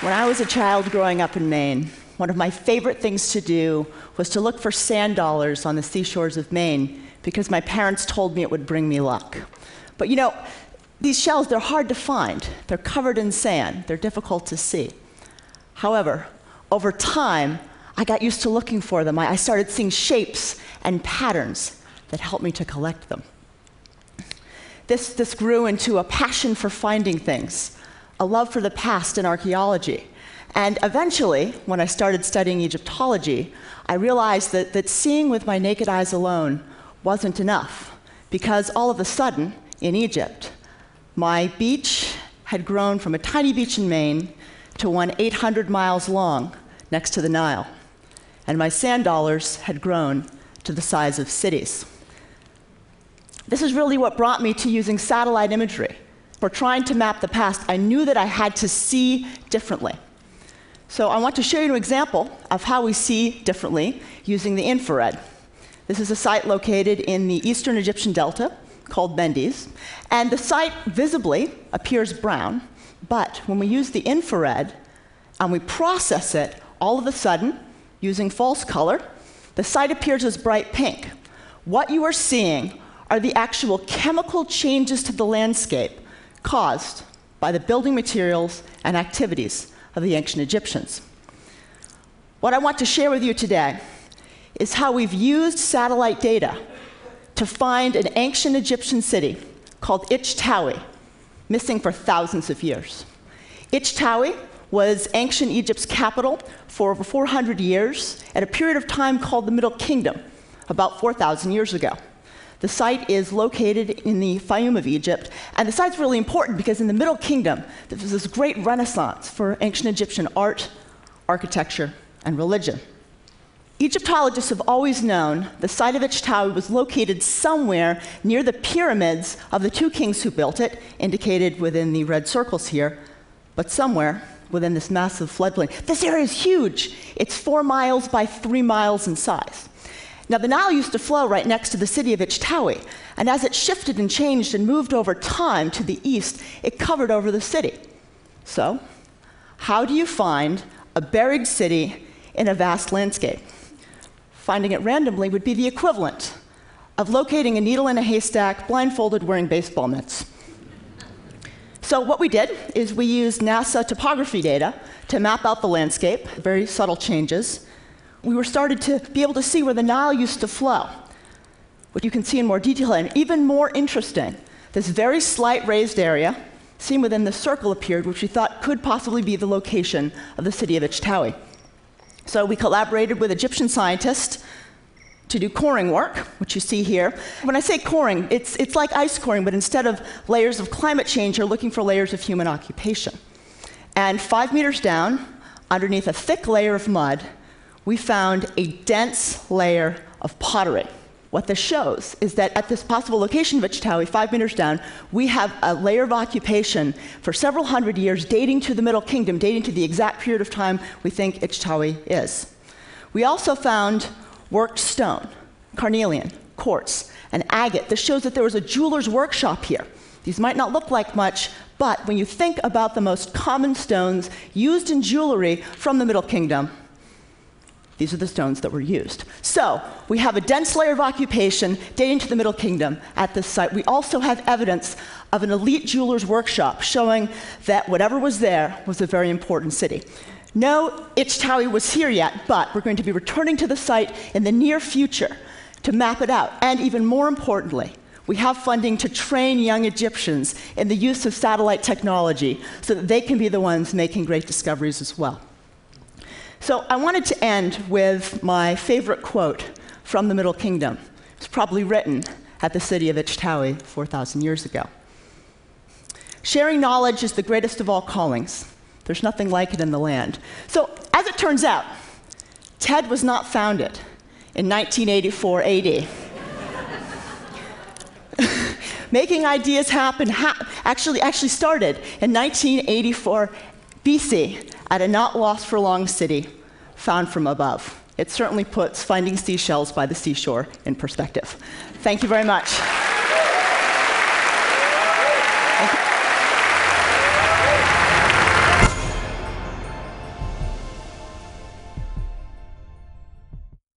When I was a child growing up in Maine, one of my favorite things to do was to look for sand dollars on the seashores of Maine because my parents told me it would bring me luck. But you know, these shells, they're hard to find. They're covered in sand, they're difficult to see. However, over time, I got used to looking for them. I started seeing shapes and patterns that helped me to collect them. This, this grew into a passion for finding things, a love for the past in archaeology. And eventually, when I started studying Egyptology, I realized that, that seeing with my naked eyes alone wasn't enough, because all of a sudden, in Egypt, my beach had grown from a tiny beach in Maine to one 800 miles long next to the Nile, and my sand dollars had grown to the size of cities. This is really what brought me to using satellite imagery. For trying to map the past, I knew that I had to see differently. So I want to show you an example of how we see differently using the infrared. This is a site located in the eastern Egyptian delta called Mendes, and the site visibly appears brown, but when we use the infrared and we process it, all of a sudden, using false color, the site appears as bright pink. What you are seeing are the actual chemical changes to the landscape caused by the building materials and activities of the ancient Egyptians. What I want to share with you today is how we've used satellite data to find an ancient Egyptian city called Ichtawi, missing for thousands of years. Ichtawi was ancient Egypt's capital for over 400 years at a period of time called the Middle Kingdom, about 4,000 years ago. The site is located in the Fayum of Egypt, and the site's really important because in the Middle Kingdom, there was this great renaissance for ancient Egyptian art, architecture, and religion. Egyptologists have always known the site of Ichtawi was located somewhere near the pyramids of the two kings who built it, indicated within the red circles here, but somewhere within this massive floodplain. This area is huge. It's four miles by three miles in size. Now, the Nile used to flow right next to the city of Ichtawi, and as it shifted and changed and moved over time to the east, it covered over the city. So, how do you find a buried city in a vast landscape? Finding it randomly would be the equivalent of locating a needle in a haystack blindfolded wearing baseball mitts. So, what we did is we used NASA topography data to map out the landscape, very subtle changes, we were started to be able to see where the Nile used to flow, which you can see in more detail. And even more interesting, this very slight raised area seen within the circle appeared, which we thought could possibly be the location of the city of Ichtawi. So we collaborated with Egyptian scientists to do coring work, which you see here. When I say coring, it's, it's like ice coring, but instead of layers of climate change, you're looking for layers of human occupation. And five meters down, underneath a thick layer of mud, we found a dense layer of pottery. What this shows is that at this possible location of Ichtawi, five meters down, we have a layer of occupation for several hundred years dating to the Middle Kingdom, dating to the exact period of time we think Ichtawi is. We also found worked stone, carnelian, quartz, and agate. This shows that there was a jeweler's workshop here. These might not look like much, but when you think about the most common stones used in jewelry from the Middle Kingdom, these are the stones that were used. So we have a dense layer of occupation dating to the Middle Kingdom at this site. We also have evidence of an elite jeweler's workshop showing that whatever was there was a very important city. No Ichtawi was here yet, but we're going to be returning to the site in the near future to map it out. And even more importantly, we have funding to train young Egyptians in the use of satellite technology so that they can be the ones making great discoveries as well. So I wanted to end with my favorite quote from the Middle Kingdom. It's probably written at the city of Ichtawi 4,000 years ago. Sharing knowledge is the greatest of all callings. There's nothing like it in the land. So, as it turns out, TED was not founded in 1984 AD. Making ideas happen ha- actually, actually started in 1984 BC at a not lost for long city found from above. It certainly puts finding seashells by the seashore in perspective. Thank you very much.